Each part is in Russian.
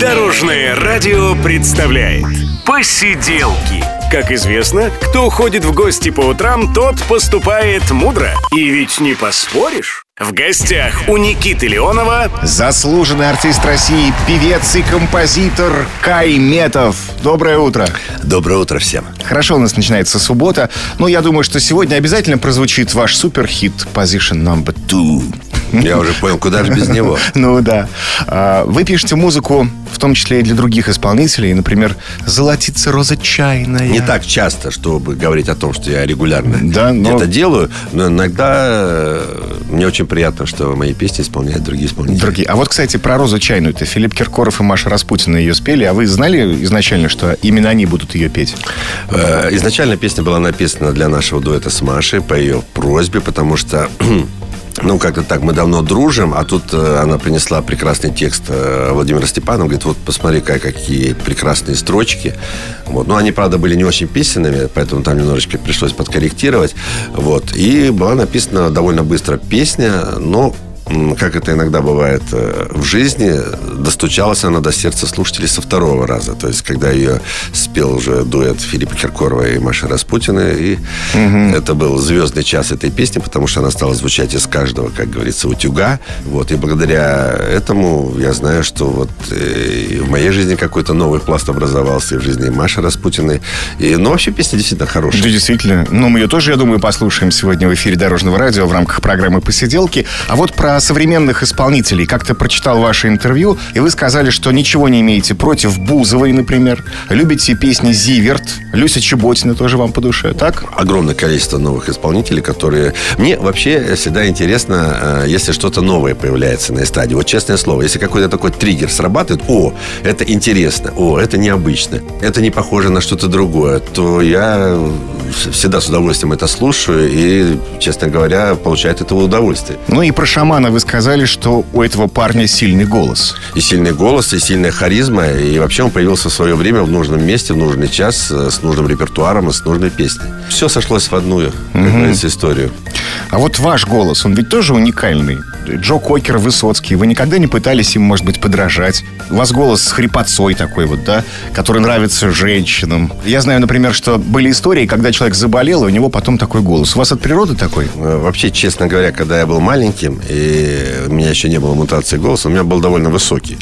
Дорожное радио представляет Посиделки Как известно, кто ходит в гости по утрам, тот поступает мудро И ведь не поспоришь в гостях у Никиты Леонова Заслуженный артист России, певец и композитор Кай Метов. Доброе утро. Доброе утро всем. Хорошо, у нас начинается суббота. Но я думаю, что сегодня обязательно прозвучит ваш суперхит Position Number Two. Я уже понял, куда же без него. Ну да. А, вы пишете музыку, в том числе и для других исполнителей. Например, «Золотится роза чайная». Не так часто, чтобы говорить о том, что я регулярно Да, но- это делаю, но иногда э, мне очень приятно, что мои песни исполняют другие исполнители. Другие. А вот, кстати, про розу чайную. Это Филипп Киркоров и Маша Распутина ее спели. А вы знали изначально, что именно они будут ее петь? Э, Изначально песня была написана для нашего дуэта с Машей по ее просьбе, потому что ну, как-то так, мы давно дружим, а тут э, она принесла прекрасный текст э, Владимира Степанова, говорит, вот посмотри-ка, какие прекрасные строчки. Вот. Ну, они, правда, были не очень песенными, поэтому там немножечко пришлось подкорректировать. Вот. И была написана довольно быстро песня, но как это иногда бывает э, в жизни, достучалась она до сердца слушателей со второго раза. То есть, когда ее спел уже дуэт Филиппа Киркорова и Маши Распутина, и это был звездный час этой песни, потому что она стала звучать из каждого, как говорится, утюга. Вот. И благодаря этому я знаю, что вот э, в моей жизни какой-то новый пласт образовался, и в жизни Маши Распутиной. И, ну, вообще песня действительно хорошая. Да, действительно. Ну, мы ее тоже, я думаю, послушаем сегодня в эфире Дорожного радио в рамках программы «Посиделки». А вот про современных исполнителей. Как-то прочитал ваше интервью, и вы сказали, что ничего не имеете против Бузовой, например. Любите песни Зиверт, Люся Чеботина тоже вам по душе, так? огромное количество новых исполнителей, которые... Мне вообще всегда интересно, э, если что-то новое появляется на эстраде. Вот честное слово, если какой-то такой триггер срабатывает, о, это интересно, о, это необычно, это не похоже на что-то другое, то я всегда с удовольствием это слушаю и, честно говоря, получаю от этого удовольствие. Ну и про шамана вы сказали, что у этого парня сильный голос. И сильный голос, и сильная харизма, и вообще он появился в свое время в нужном месте, в нужный час, э, с нужным репертуаром и с нужной песней. Все сошлось в одну, как говорится, историю. А вот ваш голос, он ведь тоже уникальный. Джо Кокер, Высоцкий. Вы никогда не пытались им, может быть, подражать? У вас голос с хрипотцой такой вот, да? Который нравится женщинам. Я знаю, например, что были истории, когда человек заболел, и у него потом такой голос. У вас от природы такой? Э, Вообще, честно говоря, когда я был маленьким, и у меня еще не было мутации голоса, у меня был довольно высокий.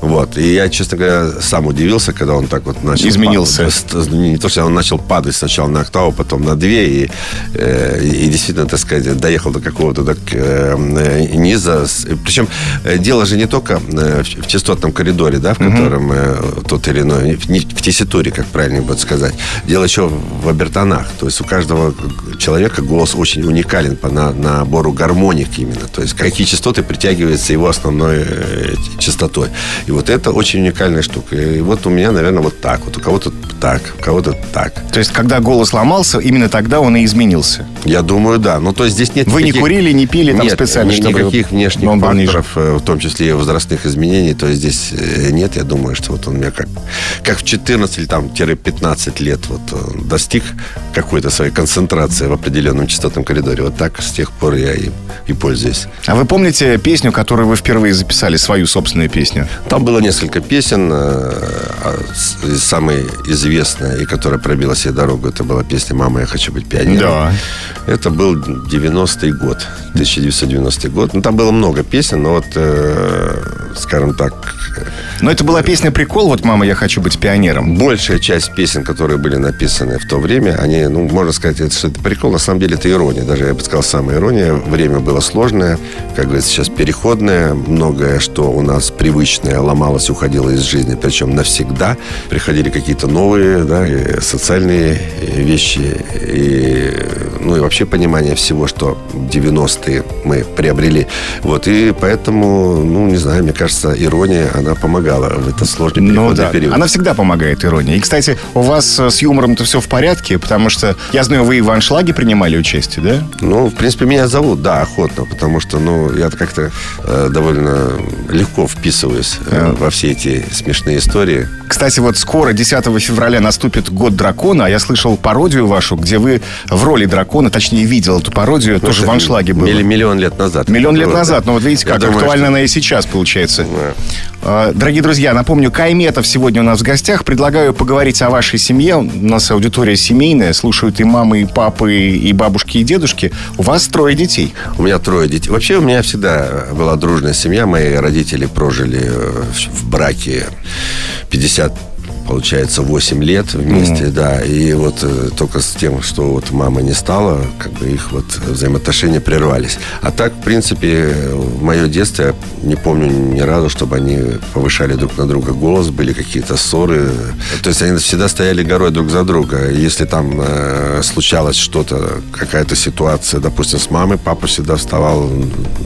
Вот. И я, честно говоря, сам удивился, когда он так вот начал... Изменился. падать. Не то, что он начал падать сначала на октаву, потом на две, и, и действительно, так сказать, доехал до какого-то так, э, э, низа. Причем э, дело же не только э, в частотном коридоре, да, в котором э, тот или иной, не в тесситуре, как правильно будет сказать. Дело еще в обертонах. То есть у каждого человека голос очень уникален по на- набору гармоник именно. То есть какие частоты притягиваются его основной э, частотой. И вот это очень уникальная штука. И вот у меня, наверное, вот так. Вот у кого-то так, у кого-то так. То есть, когда голос ломался, именно тогда он и изменился. Я думаю, да. Ну, то есть здесь нет Вы не никаких- курили, не пили там нет, специально, чтобы никаких внешних он факторов, э, в том числе и возрастных изменений, то есть здесь э, нет. Я думаю, что вот он меня как, как в 14 или там тире 15 лет вот он достиг какой-то своей концентрации в определенном частотном коридоре. Вот так с тех пор я и, и пользуюсь. А вы помните песню, которую вы впервые записали, свою собственную песню? Там было несколько песен. э, а Самая известная и которая пробила себе дорогу, это была песня «Мама, я хочу быть пионером». Это был 90-й год, 1990 год. Ну, там было много песен, но вот, э, скажем так, Но это была песня «Прикол», вот «Мама, я хочу быть пионером». большая часть песен, которые были написаны в то время, они, ну, можно сказать, это, что это прикол, на самом деле это ирония. Даже, я бы сказал, самая ирония. Время было сложное, как говорится, сейчас переходное. Многое, что у нас привычное, ломалось, уходило из жизни, причем навсегда. Приходили какие-то новые, да, социальные вещи, и, ну, и вообще понимание всего, что 90-е мы приобрели. Вот, и поэтому, ну, не знаю, мне кажется, ирония, она помогала в этот сложный Ну переходный да, период. она всегда помогает, ирония. И, кстати, у вас э, с юмором-то все в порядке, потому что, я знаю, вы и в аншлаге принимали участие, да? Ну, в принципе, меня зовут, да, охотно, потому что, ну, я как-то э, довольно легко вписываюсь э, во все эти смешные истории. Кстати, вот скоро, 10 февраля, наступит год дракона, а я слышал пародию вашу, где вы в роли дракона, точнее, видел эту пародию, тоже в аншлаге было. милли- Миллион лет назад. Миллион лет назад, но вот видите, как думаю, актуальна что- она и сейчас получается. Да. А, Дорогие Дорогие друзья, напомню, Кайметов сегодня у нас в гостях. Предлагаю поговорить о вашей семье. У нас аудитория семейная. Слушают и мамы, и папы, и бабушки, и дедушки. У вас трое детей. У меня трое детей. Вообще у меня всегда была дружная семья. Мои родители прожили э, в браке 50 получается, 8 лет вместе, mm-hmm. да. И вот э, только с тем, что вот мама не стала, как бы их вот взаимоотношения прервались. А так, в принципе, в мое детство я не помню ни разу, чтобы они повышали друг на друга голос, были какие-то ссоры. То есть они всегда стояли горой друг за друга. Если там э, случалось что-то, какая-то ситуация, допустим, с мамой, папа всегда вставал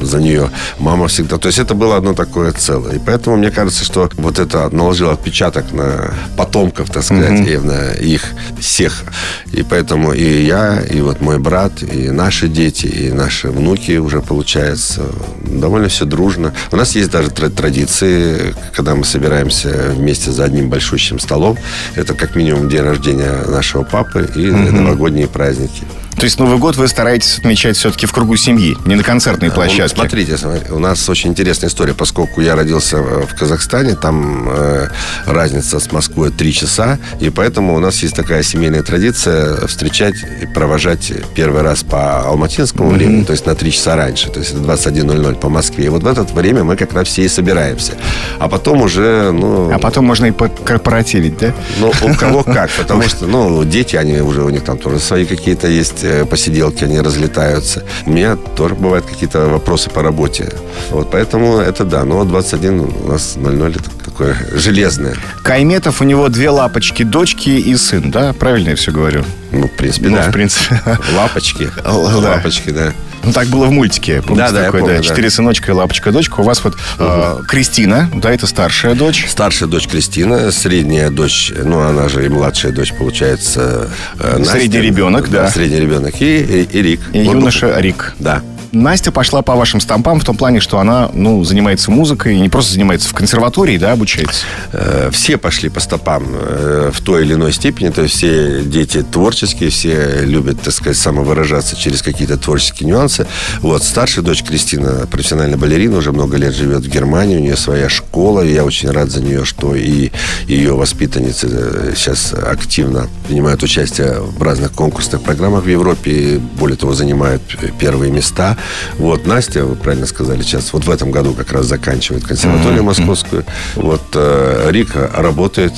за нее, мама всегда. То есть это было одно такое целое. И поэтому мне кажется, что вот это наложило отпечаток на потомков, так сказать, mm-hmm. именно их всех. И поэтому и я, и вот мой брат, и наши дети, и наши внуки уже, получается, довольно все дружно. У нас есть даже традиции, когда мы собираемся вместе за одним большущим столом. Это как минимум день рождения нашего папы и mm-hmm. новогодние праздники. То есть Новый год вы стараетесь отмечать все-таки в кругу семьи, не на концертной площадке? Ну, смотрите, у нас очень интересная история, поскольку я родился в Казахстане, там э, разница с Москвой 3 часа, и поэтому у нас есть такая семейная традиция встречать и провожать первый раз по алматинскому mm-hmm. времени, то есть на 3 часа раньше, то есть это 21.00 по Москве. И вот в это время мы как раз все и собираемся. А потом уже, ну... А потом можно и корпоративить, да? Ну, у кого как, потому что, ну, дети, они уже, у них там тоже свои какие-то есть Э, посиделки, они разлетаются. У меня тоже бывают какие-то вопросы по работе. Вот, поэтому это да. Но 21 у нас 0-0 это такое железное. Кайметов у него две лапочки, дочки и сын, да? Правильно я все говорю? Ну, в принципе, ну, да. в принципе. Лапочки. Лапочки, да. Ну, так было в мультике. Да, да, такой, помню, да. Четыре сыночка и лапочка дочка. У вас вот угу. э, Кристина, да, это старшая дочь. Старшая дочь Кристина, средняя дочь, ну, она же и младшая дочь, получается, э, Настя. Средний ребенок, да. да. Средний ребенок. И, и, и Рик. И вот, юноша Рик. Да. Настя пошла по вашим стампам в том плане, что она, ну, занимается музыкой, и не просто занимается в консерватории, да, обучается? Э, все пошли по стопам э, в той или иной степени, то есть все дети творческие, все любят, так сказать, самовыражаться через какие-то творческие нюансы. Вот, старшая дочь Кристина, профессиональная балерина, уже много лет живет в Германии, у нее своя школа, и я очень рад за нее, что и ее воспитанницы э, сейчас активно принимают участие в разных конкурсных программах в Европе, более того, занимают первые места. Вот, Настя, вы правильно сказали, сейчас вот в этом году как раз заканчивает консерваторию московскую. Вот э, Рика работает,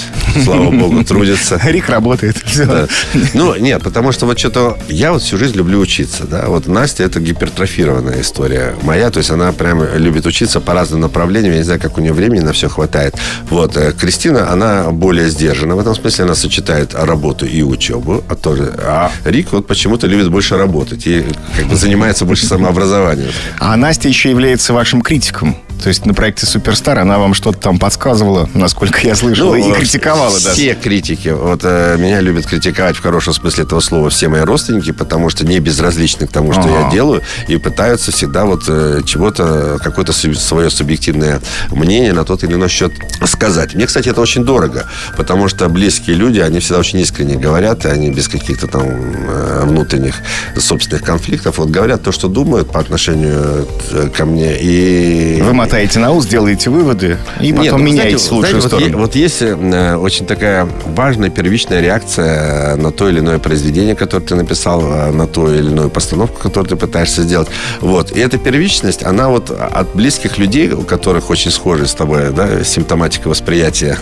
слава богу, трудится. Рик работает. Да. Ну, нет, потому что вот что-то... Я вот всю жизнь люблю учиться, да. Вот Настя это гипертрофированная история моя, то есть она прям любит учиться по разным направлениям. Я не знаю, как у нее времени на все хватает. Вот. Э, Кристина, она более сдержана. В этом смысле она сочетает работу и учебу. А, тоже, а Рик вот почему-то любит больше работать и как бы занимается больше сама образованию. А Настя еще является вашим критиком. То есть на проекте Суперстар она вам что-то там подсказывала, насколько я слышал, ну, и критиковала даже. Все критики. Вот э, меня любят критиковать в хорошем смысле этого слова все мои родственники, потому что не безразличны к тому, что А-а-а. я делаю, и пытаются всегда вот э, чего-то, какое-то свое субъективное мнение на тот или иной счет сказать. Мне, кстати, это очень дорого, потому что близкие люди, они всегда очень искренне говорят, и они без каких-то там э, внутренних собственных конфликтов вот говорят то, что думают по отношению э, ко мне. И Вы мотаете на ус, делаете выводы и потом Нет, ну, меняете знаете, в лучшую знаете, сторону. Вот, вот есть э, очень такая важная первичная реакция на то или иное произведение, которое ты написал, э, на ту или иную постановку, которую ты пытаешься сделать. Вот. И эта первичность, она вот от близких людей, у которых очень схожи с тобой, да, симптоматика восприятия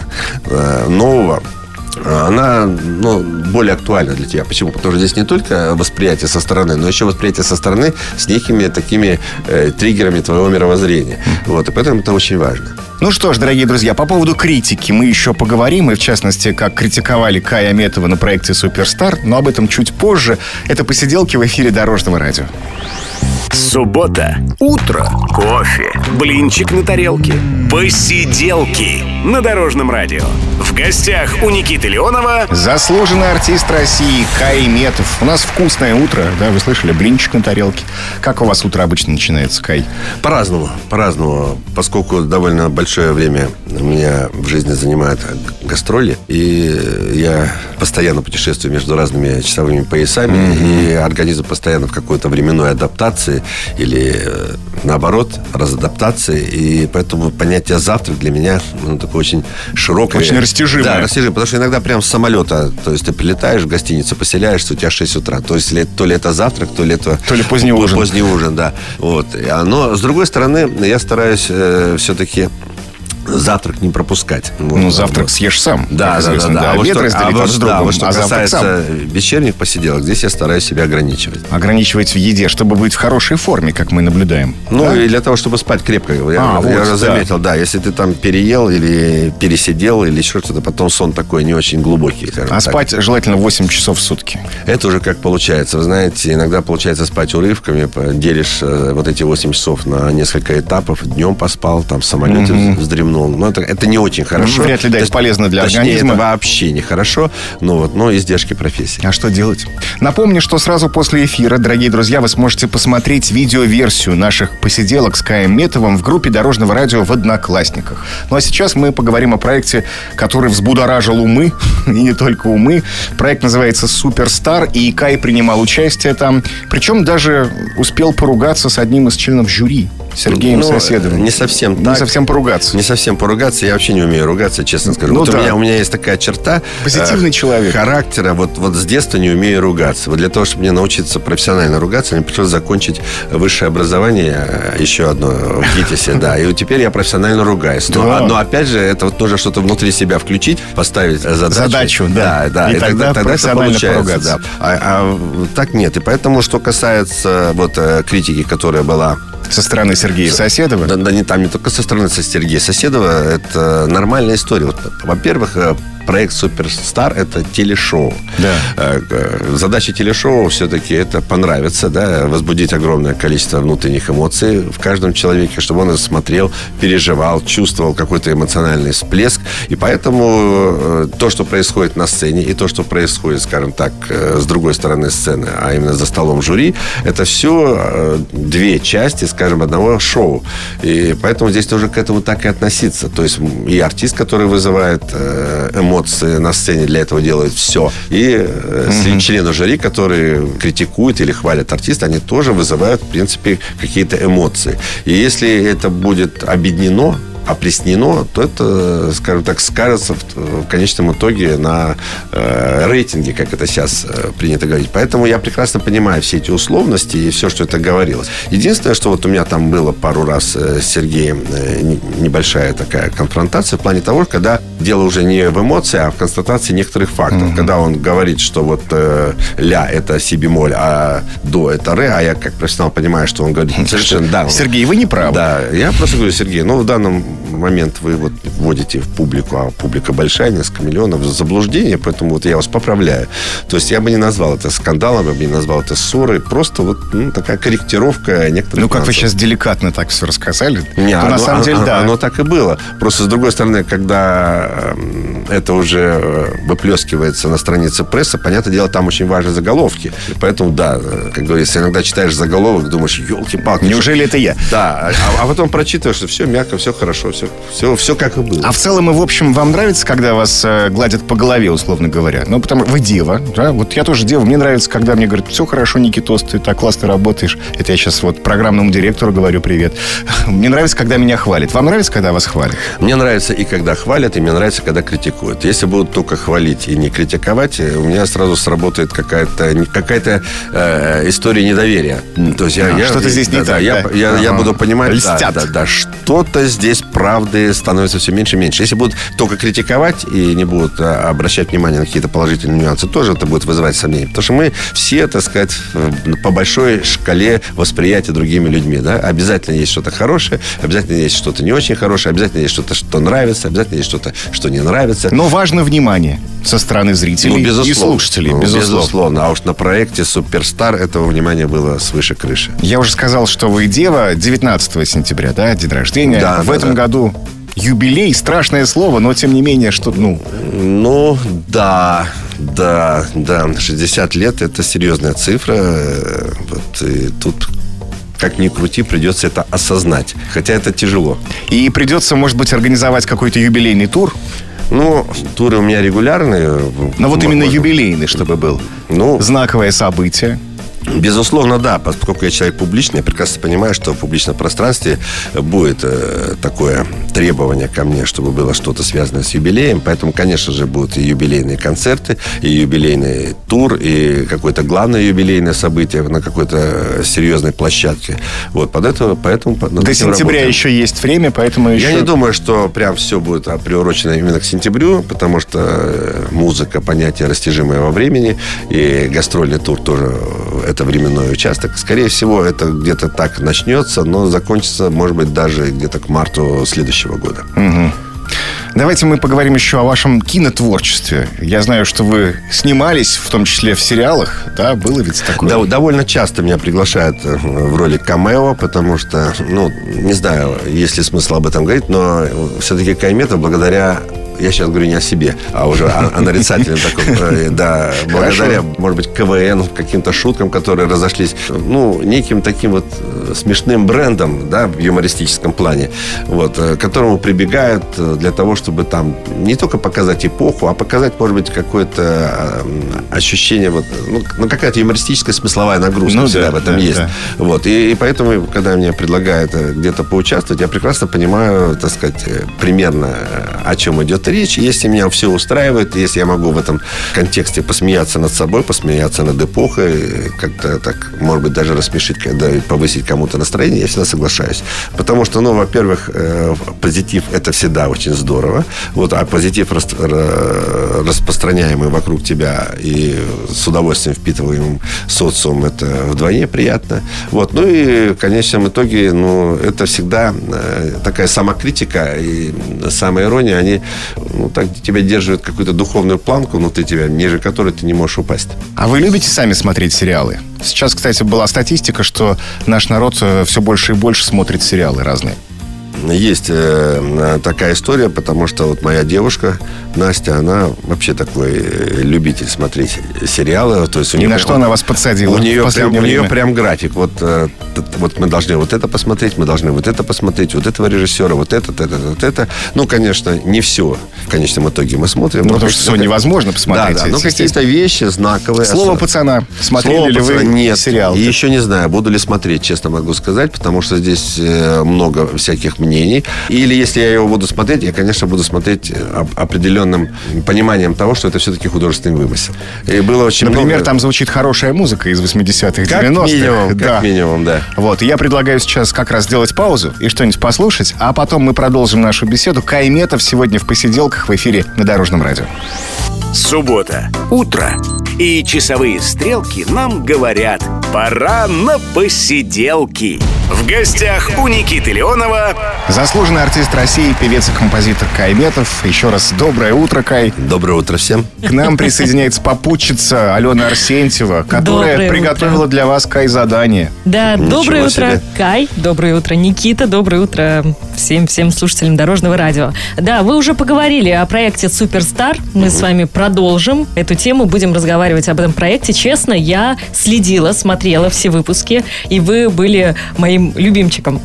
э, нового, она ну, более актуальна для тебя. Почему? Потому что здесь не только восприятие со стороны, но еще восприятие со стороны с некими такими э, триггерами твоего мировоззрения. Вот, и поэтому это очень важно. Ну что ж, дорогие друзья, по поводу критики мы еще поговорим, и в частности, как критиковали Кая Метова на проекте «Суперстар», но об этом чуть позже. Это посиделки в эфире Дорожного радио. Суббота. Утро. Кофе. Блинчик на тарелке. Посиделки на Дорожном радио. В гостях у Никиты Леонова заслуженный артист России Кай Метов. У нас вкусное утро, да, вы слышали, блинчик на тарелке. Как у вас утро обычно начинается, Кай? По-разному, по-разному. Поскольку довольно большое время меня в жизни занимают гастроли, и я постоянно путешествую между разными часовыми поясами, mm-hmm. и организм постоянно в какой-то временной адаптации или э, наоборот разадаптации, и поэтому понятие завтрак для меня ну, такое очень широкое. Очень растяжимое. Да, растяжимое, потому что иногда прям с самолета, то есть ты прилетаешь в гостиницу, поселяешься, у тебя 6 утра. То есть то ли это завтрак, то ли это... То ли поздний ужин. Поздний ужин, да. Вот. Но, с другой стороны, я стараюсь э, все-таки завтрак не пропускать. Ну, завтрак съешь сам. Да, да, да, да. А вот что, а вот, да, вот что а касается вечерних посиделок, здесь я стараюсь себя ограничивать. Ограничивать в еде, чтобы быть в хорошей форме, как мы наблюдаем. Ну, да? и для того, чтобы спать крепко. Я, а, я вот, заметил, да. если ты там переел или пересидел, или еще что-то, потом сон такой не очень глубокий. А так. спать желательно 8 часов в сутки. Это уже как получается. Вы знаете, иногда получается спать урывками, делишь э, вот эти 8 часов на несколько этапов, днем поспал, там в самолете mm-hmm. вздремнул. Но это, это не очень хорошо. Вряд ли, да, это полезно для точнее, организма. это вообще нехорошо, но, вот, но издержки профессии. А что делать? Напомню, что сразу после эфира, дорогие друзья, вы сможете посмотреть видеоверсию наших посиделок с Каем Метовым в группе Дорожного радио в Одноклассниках. Ну а сейчас мы поговорим о проекте, который взбудоражил умы, и не только умы. Проект называется «Суперстар», и Кай принимал участие там. Причем даже успел поругаться с одним из членов жюри. Сергеем ну, Соседовым. Не совсем так. Не совсем поругаться. Не совсем поругаться. Я вообще не умею ругаться, честно скажу. Ну, вот да. у, меня, у меня есть такая черта. Позитивный э, человек. Характера. Вот, вот с детства не умею ругаться. Вот для того, чтобы мне научиться профессионально ругаться, мне пришлось закончить высшее образование, э, еще одно в ГИТИСе, да. И вот теперь я профессионально ругаюсь. Но, Да. но опять же, это вот нужно что-то внутри себя включить, поставить задачу. Задачу, да. Да, да. И тогда это профессионально получается, поругаться. да. А, а так нет. И поэтому, что касается вот э, критики, которая была Со стороны Сергея Соседова. да, да не там не только со стороны Сергея Соседова, это нормальная история. Вот, во-первых, э, проект Суперстар это телешоу. Да. Э, э, Задача телешоу все-таки это понравиться, да, возбудить огромное количество внутренних эмоций в каждом человеке, чтобы он смотрел, переживал, чувствовал какой-то эмоциональный всплеск. И поэтому э, то, что происходит на сцене, и то, что происходит, скажем так, с другой стороны сцены, а именно за столом жюри, это все две части, скажем, одного шоу. И поэтому здесь тоже к этому так и относиться. То есть и артист, который вызывает э, эмоции на сцене, для этого делает все. И сли- члены жюри, которые критикуют или хвалят артиста, они тоже вызывают, в принципе, какие-то эмоции. И если это будет объединено, опреснено, то это, скажем так, скажется в, в конечном итоге на э, рейтинге, как это сейчас э, принято говорить. Поэтому я прекрасно понимаю все эти условности и все, что это говорилось. Единственное, что вот у меня там было пару раз э, с Сергеем э, не- небольшая такая конфронтация в плане того, когда дело уже не в эмоции, а в констатации некоторых фактов. Когда он говорит, что вот э, ля это си бемоль, а до это ре, а я как профессионал понимаю, что он говорит совершенно да. Сергей, вы не правы. да, я просто говорю, Сергей, ну в данном момент вы вот вводите в публику, а публика большая, несколько миллионов, заблуждение, поэтому вот я вас поправляю. То есть я бы не назвал это скандалом, я бы не назвал это ссорой, просто вот ну, такая корректировка некоторых Ну, как вы нюансов. сейчас деликатно так все рассказали. Не, то оно, на самом деле, оно- да. оно так и было. Просто, с другой стороны, когда эм, это уже э, выплескивается на странице прессы, понятное дело, там очень важны заголовки. Поэтому, да, э, как говорится, иногда читаешь заголовок, думаешь, елки-палки. Неужели это я? Да, а, а потом прочитываешь, что все мягко, все хорошо, все, все, все как и было. А в целом и в общем вам нравится, когда вас э, гладят по голове, условно говоря? Ну, потому вы дева, да? Вот я тоже дева. Мне нравится, когда мне говорят, все хорошо, Никитос, ты так классно работаешь. Это я сейчас вот программному директору говорю привет. Мне нравится, когда меня хвалят. Вам нравится, когда вас хвалят? Мне нравится и когда хвалят, и мне нравится, когда критикуют. Если будут только хвалить и не критиковать, э, у меня сразу сработает какая-то какая-то э, история недоверия. То есть я, А, я- что-то здесь не да, да, так, я, да? я, я Ага. буду понимать, да, Льстят. да, да, что-то здесь правды становится все меньше и меньше. Если будут только критиковать и не будут э, обращать внимание на какие-то положительные нюансы, тоже это будет вызывать сомнения. Потому что мы все, так сказать, по большой шкале восприятия другими людьми. Да? Обязательно есть что-то хорошее, обязательно есть что-то не очень хорошее, обязательно есть что-то, что нравится, обязательно есть что-то, что не нравится. Но важно внимание со стороны зрителей Ну, и слушателей. Ну, безусловно. безусловно. А уж на проекте «Суперстар» этого внимания было свыше крыши. Я уже сказал, что вы дева 19 сентября, да, день рождения. Да, В да, этом да. Году юбилей, страшное слово, но тем не менее, что, ну, Ну, да, да, да. 60 лет – это серьезная цифра. Вот, и тут как ни крути, придется это осознать. Хотя это тяжело. и придется, может быть, организовать какой-то юбилейный тур. Ну, туры у меня регулярные. Но вот именно юбилейный, чтобы был. Ну, Знаковое событие. Безусловно, да, поскольку я человек публичный, я прекрасно понимаю, что в публичном пространстве будет э, такое требование ко мне, чтобы было что-то связанное с юбилеем. Поэтому, конечно же, будут и юбилейные концерты, и юбилейный тур, и какое-то главное юбилейное событие на какой-то серьезной площадке. Вот, под это, поэтому... До сентября работаем. еще есть время, поэтому еще... Я не думаю, что прям все будет приурочено именно к сентябрю, потому что э, музыка, понятие растяжимое во времени, и гастрольный тур тоже это это временной участок. Скорее всего, это где-то так начнется, но закончится, может быть, даже где-то к марту следующего года. Угу. Давайте мы поговорим еще о вашем кинотворчестве. Я знаю, что вы снимались, в том числе в сериалах, да? Было ведь такое? Да, довольно часто меня приглашают э, в роли камео, потому что, ну, не знаю, есть ли смысл об этом говорить, но все-таки Кайметов благодаря я сейчас говорю не о себе, а уже о, о нарицательном таком, э, да, благодаря, может быть, КВН, каким-то шуткам, которые разошлись, ну, неким таким вот э, смешным брендом, да, в юмористическом плане, вот, э, к которому прибегают для того, чтобы там не только показать эпоху, а показать, может быть, какое-то ощущение, вот, ну, ну какая-то юмористическая смысловая нагрузка ну, всегда да, в этом да, есть. Да. Вот, и, и поэтому, когда мне предлагают где-то поучаствовать, я прекрасно понимаю, так сказать, примерно о чем идет речь. Если меня все устраивает, если я могу в этом контексте посмеяться над собой, посмеяться над эпохой, как-то так, может быть, даже рассмешить, когда повысить кому-то настроение, я всегда соглашаюсь. Потому что, ну, во-первых, э, позитив – это всегда очень здорово. Вот, а позитив, распространяемый вокруг тебя и с удовольствием впитываемым социум, это вдвойне приятно. Вот, ну и в конечном итоге, ну, это всегда э, такая самокритика и самоирония, они ну, так тебя держит какую-то духовную планку внутри тебя, ниже которой ты не можешь упасть. А вы любите сами смотреть сериалы? Сейчас, кстати, была статистика, что наш народ э, все больше и больше смотрит сериалы разные есть э, такая история, потому что вот моя девушка Настя, она вообще такой э, любитель смотреть сериалы. То есть у И нее, на что она вас подсадила? У нее, прям, у нее прям график. Вот, э, вот мы должны вот это посмотреть, мы должны вот это посмотреть, вот этого режиссера, вот это, это, вот это. Ну, конечно, не все в конечном итоге мы смотрим. Ну, потому что все невозможно посмотреть. Да, да, но какие-то вещи знаковые. Слово пацана. Смотрели Слово ли пацана, вы нет, сериал? И еще не знаю, буду ли смотреть, честно могу сказать, потому что здесь много всяких мнений. Или если я его буду смотреть, я, конечно, буду смотреть э, определенным пониманием того, что это все-таки художественный вымысел. И было очень Например, много... там звучит хорошая музыка из 80-х, 90-х. Как минимум, да. как минимум, да. Вот, я предлагаю сейчас как раз сделать паузу и что-нибудь послушать, а потом мы продолжим нашу беседу. Кайметов сегодня в посиделках в эфире на Дорожном радио. Суббота. Утро. И часовые стрелки нам говорят «Пора на посиделки». В гостях у Никиты Леонова Заслуженный артист России, певец и композитор Кай Метов. Еще раз доброе утро, Кай. Доброе утро всем. К нам присоединяется попутчица Алена Арсентьева, которая доброе приготовила утро. для вас, Кай, задание. Да, Ничего доброе утро, себе. Кай. Доброе утро, Никита. Доброе утро всем, всем слушателям Дорожного радио. Да, вы уже поговорили о проекте «Суперстар». Мы угу. с вами продолжим эту тему, будем разговаривать об этом проекте. Честно, я следила, смотрела все выпуски, и вы были моим любимчиком.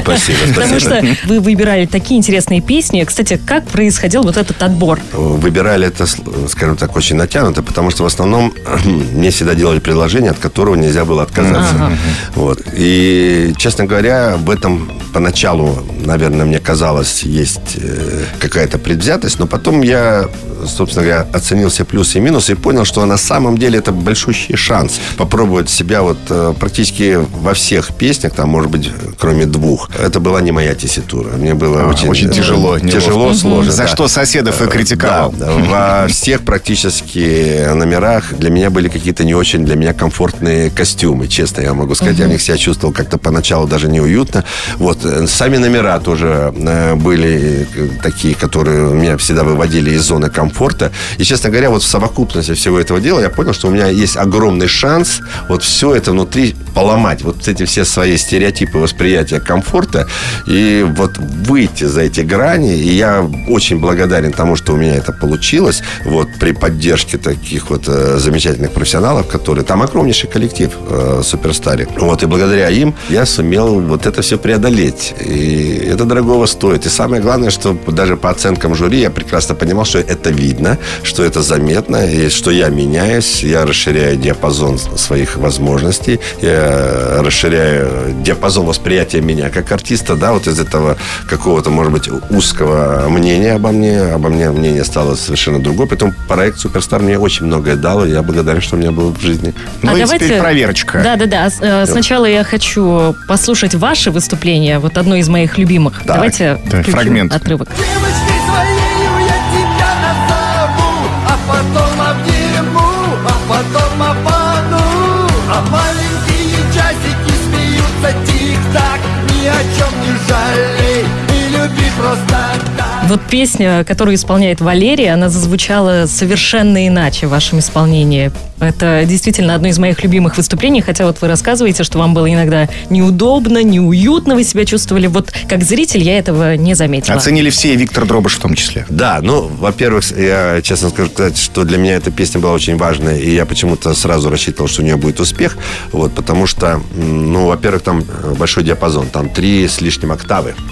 Спасибо, спасибо. Потому что вы выбирали такие интересные песни. Кстати, как происходил вот этот отбор? Выбирали это, скажем так, очень натянуто, потому что в основном мне всегда делали предложение, от которого нельзя было отказаться. Ага. Вот. И, честно говоря, в этом поначалу, наверное, мне казалось, есть э, какая-то предвзятость, но потом я, собственно говоря, оценил все плюсы и минусы и понял, что на самом деле это большущий шанс попробовать себя вот э, практически во всех песнях, там, может быть, кроме двух. Это была не моя тесситура. Мне было а, очень, очень тяжело. Тяжело, сложно. За да. что соседов и критиковал. Да, во всех практически номерах для меня были какие-то не очень для меня комфортные костюмы, честно я могу сказать. Я в них себя чувствовал как-то поначалу даже неуютно. Вот. Э, сами номера тоже э, были такие, которые меня всегда выводили из зоны комфорта. И, честно говоря, вот в совокупности всего этого дела я понял, что у меня есть огромный шанс вот все это внутри поломать. Вот эти все свои стереотипы восприятия комфорта и вот выйти за эти грани. И я очень благодарен тому, что у меня это получилось. Вот при поддержке таких вот э, замечательных профессионалов, которые... Там огромнейший коллектив э, Суперстаре. Вот и благодаря им я сумел вот это все преодолеть. И это дорогого стоит. И самое главное, что даже по оценкам жюри я прекрасно понимал, что это видно, что это заметно, и что я меняюсь, я расширяю диапазон своих возможностей, я расширяю диапазон восприятия меня как артиста, да, вот из этого какого-то, может быть, узкого мнения обо мне, обо мне мнение стало совершенно другое, поэтому проект «Суперстар» мне очень многое дал, и я благодарен, что у меня было в жизни. Ну а и давайте... теперь проверочка. Да-да-да, э, сначала я хочу послушать ваше выступление, вот одно из моих любимых. Так, давайте да, фрагмент. отрывок. Вот песня, которую исполняет Валерия, она зазвучала совершенно иначе в вашем исполнении. Это действительно одно из моих любимых выступлений, хотя вот вы рассказываете, что вам было иногда неудобно, неуютно, вы себя чувствовали. Вот как зритель я этого не заметила. Оценили все, и Виктор Дробыш в том числе. Да, ну, во-первых, я честно скажу, что для меня эта песня была очень важная, и я почему-то сразу рассчитывал, что у нее будет успех, вот, потому что, ну, во-первых, там большой диапазон, там три с лишним октавы.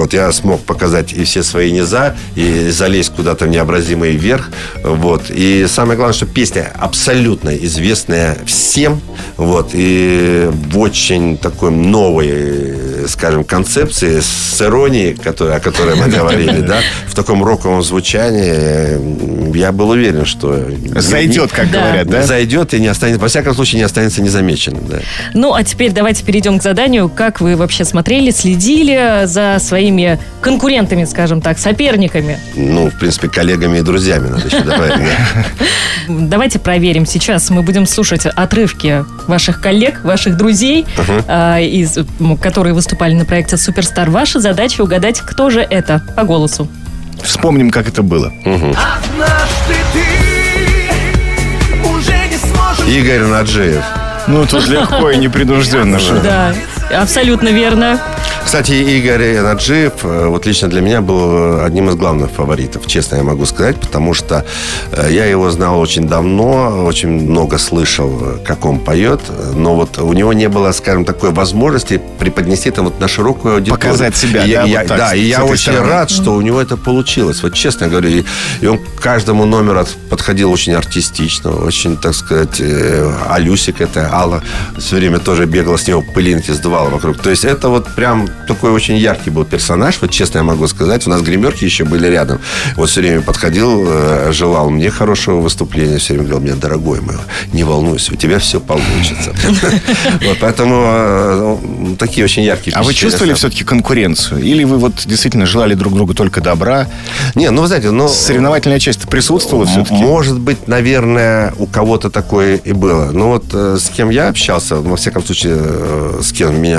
Вот, я смог показать и все свои низа, и залезть куда-то в необразимый вверх, вот, и самое главное, что песня абсолютно абсолютно известная всем, вот, и в очень такой новой, скажем, концепции с иронией, который, о которой мы говорили, да, в таком роковом звучании, я был уверен, что... Зайдет, как говорят, да? Зайдет и не останется, во всяком случае, не останется незамеченным, да. Ну, а теперь давайте перейдем к заданию. Как вы вообще смотрели, следили за своими конкурентами, скажем так, соперниками? Ну, в принципе, коллегами и друзьями, надо еще добавить, да. Давайте проверим сейчас мы будем слушать отрывки ваших коллег, ваших друзей, uh-huh. э, из, которые выступали на проекте Суперстар. Ваша задача угадать, кто же это по голосу. Вспомним, как это было. Uh-huh. Игорь Наджиев. Ну, тут легко и непринужденно. Да, абсолютно верно. Кстати, Игорь Наджиев, э, вот лично для меня был одним из главных фаворитов, честно я могу сказать, потому что э, я его знал очень давно, очень много слышал, э, как он поет, но вот у него не было, скажем, такой возможности преподнести это вот на широкую аудиторию. Показать себя, и, да? Я, вот так, да, и я очень стороны. рад, что у него это получилось. Вот честно говорю, и, и он к каждому номеру подходил очень артистично, очень, так сказать, Алюсик, это Алла, все время тоже бегала с него, пылинки сдувала вокруг. То есть это вот прям такой очень яркий был персонаж, вот честно я могу сказать. У нас гримерки еще были рядом. Вот все время подходил, э, желал мне хорошего выступления, все время говорил, мне, дорогой мой, не волнуйся, у тебя все получится. Вот, поэтому э, такие очень яркие А вы чувствовали все-таки конкуренцию? Или вы вот действительно желали друг другу только добра? Не, ну, вы знаете, ну... Соревновательная часть присутствовала все-таки? Может быть, наверное, у кого-то такое и было. Но вот э, с кем я общался, во всяком случае, с кем меня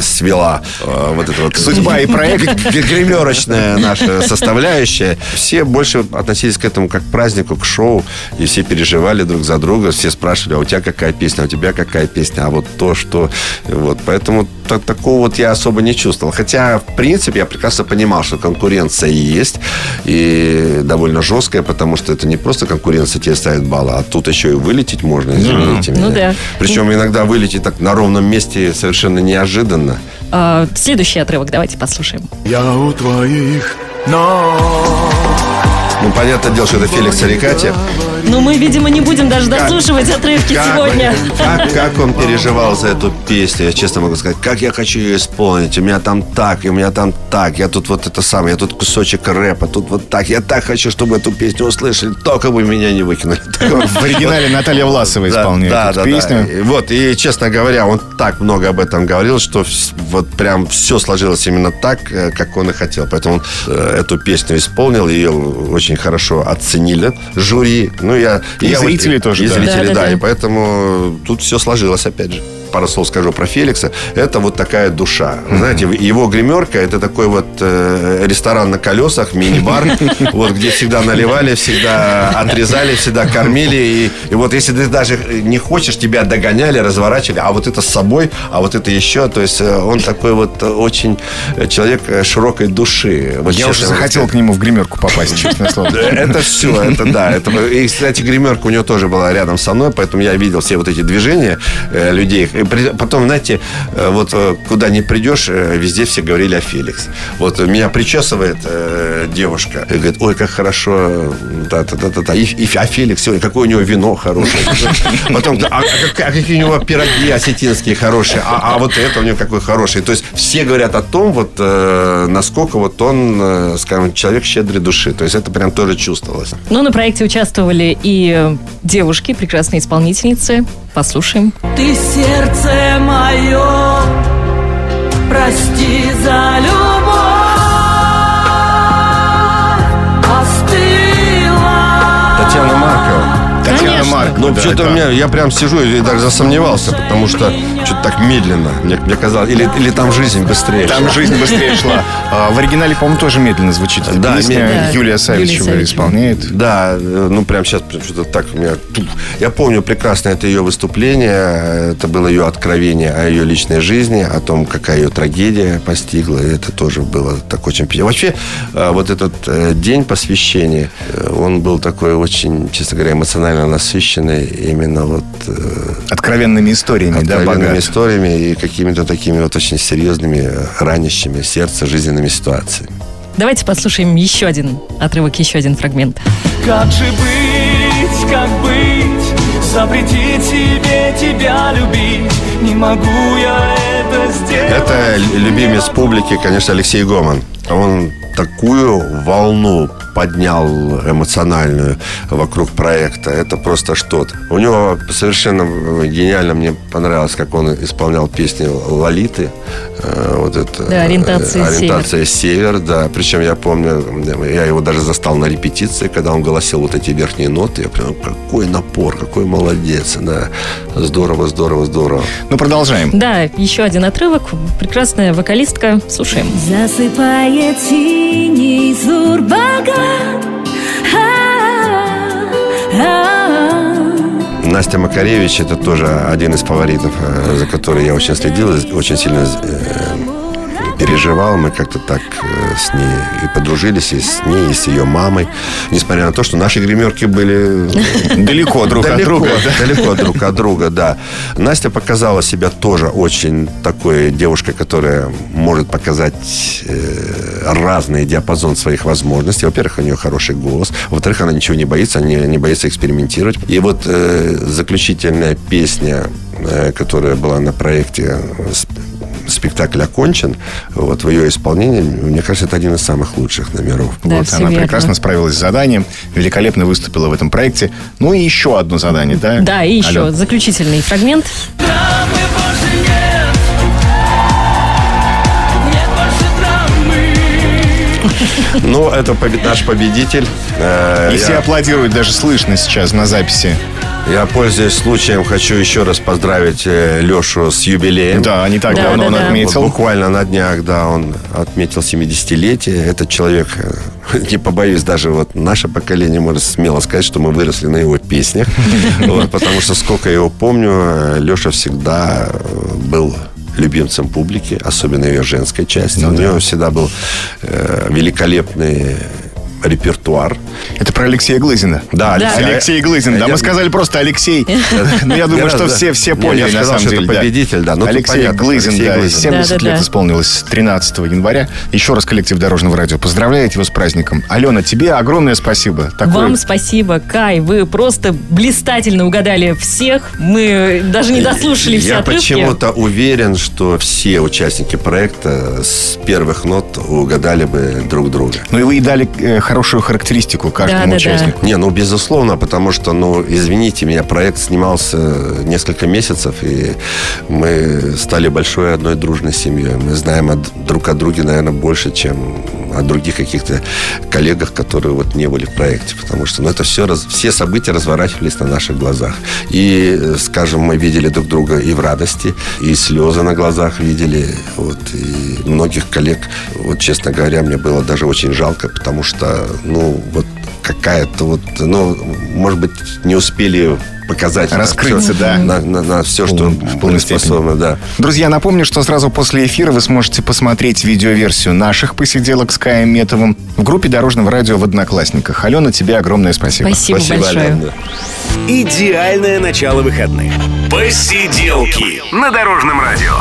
свела вот эта вот судьба и проект, гримерочная наша составляющая. Все больше относились к этому как к празднику, к шоу, и все переживали друг за друга, все спрашивали, а у тебя какая песня, а у тебя какая песня, а вот то, что... Вот, поэтому так, такого вот я особо не чувствовал. Хотя, в принципе, я прекрасно понимал, что конкуренция есть, и довольно жесткая, потому что это не просто конкуренция тебе ставит баллы, а тут еще и вылететь можно, извините mm. меня. Ну, да. Причем иногда вылететь так на ровном месте совершенно неожиданно. А, следующий отрывок давайте послушаем. Я у твоих ног ну, понятное дело, что это Феликс Арикати. Ну, мы, видимо, не будем даже дослушивать как, отрывки как, сегодня. Как, как он переживал за эту песню, я честно могу сказать. Как я хочу ее исполнить. У меня там так, и у меня там так. Я тут вот это самое, я тут кусочек рэпа, тут вот так. Я так хочу, чтобы эту песню услышали, только бы меня не выкинули. В оригинале Наталья Власова исполняет да, эту песню. Вот, и, честно говоря, он так много об этом говорил, что вот прям все сложилось именно так, э, как он и хотел. Поэтому он э, эту песню исполнил, ее очень очень хорошо оценили жюри. Ну, я, и я зрители вот, тоже. И да. зрители, да, да, да. И поэтому тут все сложилось, опять же пару слов скажу про Феликса. Это вот такая душа. Знаете, его гримерка это такой вот э, ресторан на колесах, мини-бар, вот где всегда наливали, всегда отрезали, всегда кормили. И, и вот если ты даже не хочешь, тебя догоняли, разворачивали, а вот это с собой, а вот это еще. То есть э, он такой вот очень человек широкой души. Вот Я уже захотел к нему в гримерку попасть, честное слово. Это все, это да. Это, и, кстати, гримерка у него тоже была рядом со мной, поэтому я видел все вот эти движения э, людей потом, знаете, э, вот э, куда не придешь, э, везде все говорили о Феликс. Вот меня причесывает э, девушка и говорит, ой, как хорошо, да-да-да-да. И, и, а Феликс, ой, какое у него вино хорошее. Потом, а, а, а какие у него пироги осетинские хорошие, а, а вот это у него какой хороший. То есть все говорят о том, вот насколько вот он, скажем, человек щедрой души. То есть это прям тоже чувствовалось. Ну, на проекте участвовали и девушки, прекрасные исполнительницы. Послушаем. Ты сердце мое, прости за любовь, Ну, да, что-то да. у меня, я прям сижу и даже засомневался, потому что что-то так медленно. Мне, мне казалось, или, или там жизнь быстрее. Там шла. жизнь быстрее шла. А, В оригинале, по-моему, тоже медленно звучит. Да, песня. медленно. Да, Юлия Савичева Юлия исполняет. Да, э, ну прям сейчас что-то так у меня. Я помню прекрасно это ее выступление, это было ее откровение о ее личной жизни, о том, какая ее трагедия постигла. И это тоже было так очень. Вообще, э, вот этот э, день посвящения, он был такой очень, честно говоря, эмоционально насыщенный именно вот э, Откровенными историями, да, откровенными историями и какими-то такими вот очень серьезными, э, ранящими сердце жизненными ситуациями. Давайте послушаем еще один отрывок, еще один фрагмент. Как же быть, как быть Запретить себе тебя любить Не могу я это сделать Это любимец публики, конечно, Алексей Гоман. Он такую волну поднял эмоциональную вокруг проекта. Это просто что-то. У него совершенно гениально мне понравилось, как он исполнял песни Лолиты. Э, Вот это, Да, «Ориентация э, ориентация север. да. Причем я помню, я его даже застал на репетиции, когда он голосил вот эти верхние ноты. Я прям, какой напор, какой молодец. Да. Здорово, здорово, здорово. Ну, продолжаем. Да, еще один отрывок. Прекрасная вокалистка. Слушаем. Засыпает синий зурбаган. А-а-а. Настя Макаревич это тоже один из фаворитов, э, за который я очень следил, очень сильно э, переживал. Мы как-то так э, с ней и подружились, и с ней, и с ее мамой. Несмотря на то, что наши гримерки были Далеко друг от друга. да. Далеко друг от друга, да. Настя показала себя тоже очень такой девушкой, которая может показать э, разный диапазон своих возможностей. Во-первых, у нее хороший голос. Во-вторых, она ничего не боится, не, не боится экспериментировать. И вот э, заключительная песня, э, которая была на проекте э, спектакль окончен, вот в ее исполнении, мне кажется, это один из самых лучших номеров. Да, вот она верно. прекрасно справилась с заданием, великолепно выступила в этом проекте. Ну и еще одно задание, да? Да, и еще Ален? заключительный фрагмент. Ну, это наш победитель. Э, И все аплодируют, даже слышно сейчас на записи. Я, пользуясь случаем, хочу еще раз поздравить э, Лешу с юбилеем. Да, не так Да, давно да, он да. Вот отметил. буквально на днях, да, он отметил 70-летие. Этот человек, э, не побоюсь, даже вот наше поколение может смело сказать, что мы выросли на его песнях. Вот, потому что сколько я его помню, Леша всегда э, был любимцем публики, особенно ее женской части. Ну У да. него всегда был э, великолепный репертуар. Это про Алексея Глызина. Да, Да. Алексей Глызин, да, Я- мы сказали просто Алексей. Ну, я думаю, Я- что все, все поняли, я на сказал, самом что деле. это победитель, да. Ну, Алексей Глызин, да, Глызин. 70 Да, да, лет исполнилось 13 января. Еще раз коллектив Дорожного радио поздравляет его с праздником. Алена, тебе огромное спасибо. Вам спасибо, Кай. Вы просто блистательно угадали всех. Мы даже не дослушали все Я отрывки. почему-то уверен, что все участники проекта с первых нот угадали бы друг друга. Ну и вы и дали э, хорошую характеристику каждому Да, да, да. участнику. Не, ну, безусловно, потому что, ну, извините меня, проект снимался несколько месяцев, и мы стали большой одной дружной семьей. Мы знаем от- друг о друге, наверное, больше, чем о других каких-то коллегах, которые вот не были в проекте. Потому что, ну, это все, раз- все события разворачивались на наших глазах. И, э, скажем, мы видели друг друга и в радости, и слезы на глазах видели. Вот, и многих коллег, вот, честно говоря, мне было даже очень жалко, потому что, ну, вот какая-то вот, ну, может быть, не успели показать. Раскрыться, на да. На, на, на все, что В полной способны, да. Друзья, напомню, что сразу после эфира вы сможете посмотреть видеоверсию наших посиделок с Каем Метовым в группе Дорожного радио в Одноклассниках. Алена, тебе огромное спасибо. Спасибо, большое. Алена. Идеальное начало выходных. Посиделки на Дорожном радио.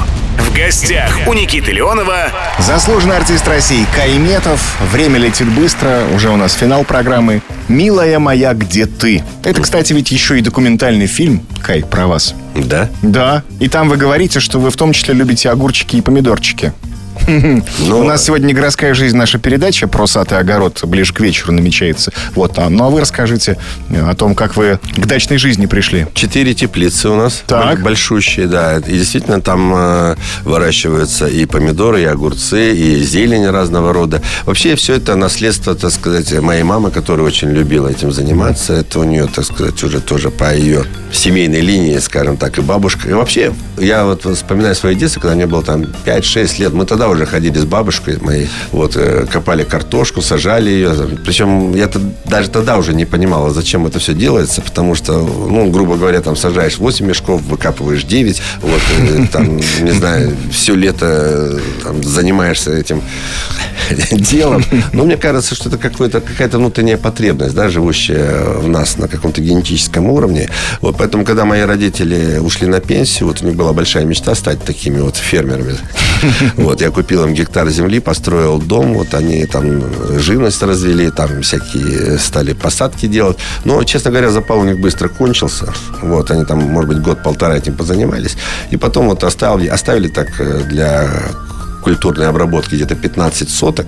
Гостях у Никиты Леонова Заслуженный артист России Кай Метов. Время летит быстро. Уже у нас финал программы. «Милая моя, где ты?». Это, кстати, ведь еще и документальный фильм, Кай, про вас. Да? Да. И там вы говорите, что вы в том числе любите огурчики и помидорчики. Ну, У нас сегодня не городская жизнь, наша передача про сад и огород ближе к вечеру намечается. Вот, а, ну а вы расскажите о том, как вы к дачной жизни пришли. Четыре теплицы у нас. Так. Большущие, да. И действительно там э, выращиваются и помидоры, и огурцы, и зелень разного рода. Вообще все это наследство, так сказать, моей мамы, которая очень любила этим заниматься. Это у нее, так сказать, уже тоже по ее семейной линии, скажем так, и бабушка. И вообще, я вот вспоминаю свое детство, когда мне было там 5-6 лет. Мы тогда уже ходили с бабушкой моей, вот, э, копали картошку, сажали ее. Причем я т- даже тогда уже не понимала, зачем это все делается, потому что, ну, грубо говоря, там сажаешь 8 мешков, выкапываешь 9, вот, э, там, не знаю, все лето э, там, занимаешься этим делом. Но мне кажется, что это какая-то внутренняя потребность, да, живущая в нас на каком-то генетическом уровне. Вот, поэтому, когда мои родители ушли на пенсию, вот у них была большая мечта стать такими вот фермерами. Вот, я купил им гектар земли, построил дом, вот они там живность развели, там всякие стали посадки делать. Но, честно говоря, запал у них быстро кончился. Вот, они там, может быть, год-полтора этим позанимались. И потом вот оставили, оставили так э, для культурной обработки где-то 15 соток.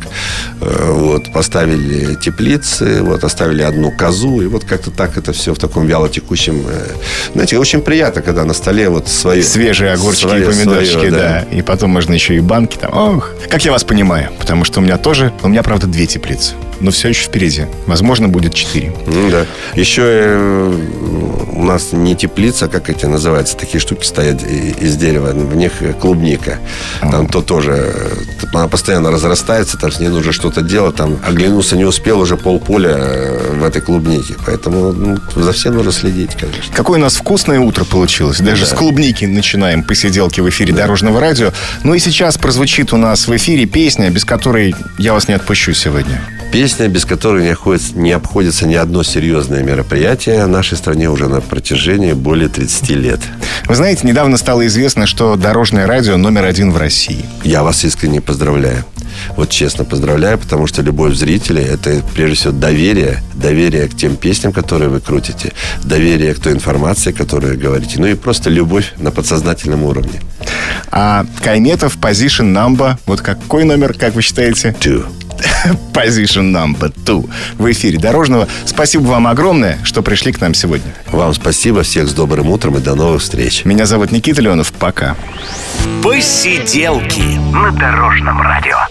Э, Вот, поставили теплицы, вот, оставили одну козу. И вот как-то так это все в таком вялотекущем... э, Знаете, очень приятно, когда на столе вот свои... Свежие огурчики свое- и помидорчики, свое, да. И потом можно еще и банки там. Ох, как я вас понимаю. Потому что у меня тоже, у меня, правда, две теплицы. Но все еще впереди. Возможно, будет четыре. Ну, да. Еще э, у нас не теплица, как эти называются, такие штуки стоят и- из дерева, в них клубника. Там то тоже, э, она постоянно разрастается, там с ней нужно что-то делать, там оглянуться не успел, уже полполя э, в этой клубнике. Поэтому ну, за всем нужно следить, конечно. Какое у нас вкусное утро получилось. Даже с клубники начинаем посиделки в эфире Дорожного радио. Ну и сейчас прозвучит у нас в эфире песня, без которой я вас не отпущу сегодня. Песня, без которой не обходится, не обходится ни одно серьезное мероприятие в нашей стране уже на протяжении более 30 лет. Вы знаете, недавно стало известно, что Дорожное радио номер один в России. Я вас искренне поздравляю. Вот честно поздравляю, потому что любовь зрителей – это прежде всего доверие. Доверие к тем песням, которые вы крутите. Доверие к той информации, которую вы говорите. Ну и просто любовь на подсознательном уровне. А Кайметов, Position Number, вот какой номер, как вы считаете? Two. Position Number Two в эфире Дорожного. Спасибо вам огромное, что пришли к нам сегодня. Вам спасибо, всех с добрым утром и до новых встреч. Меня зовут Никита Леонов. Пока. Посиделки на Дорожном радио.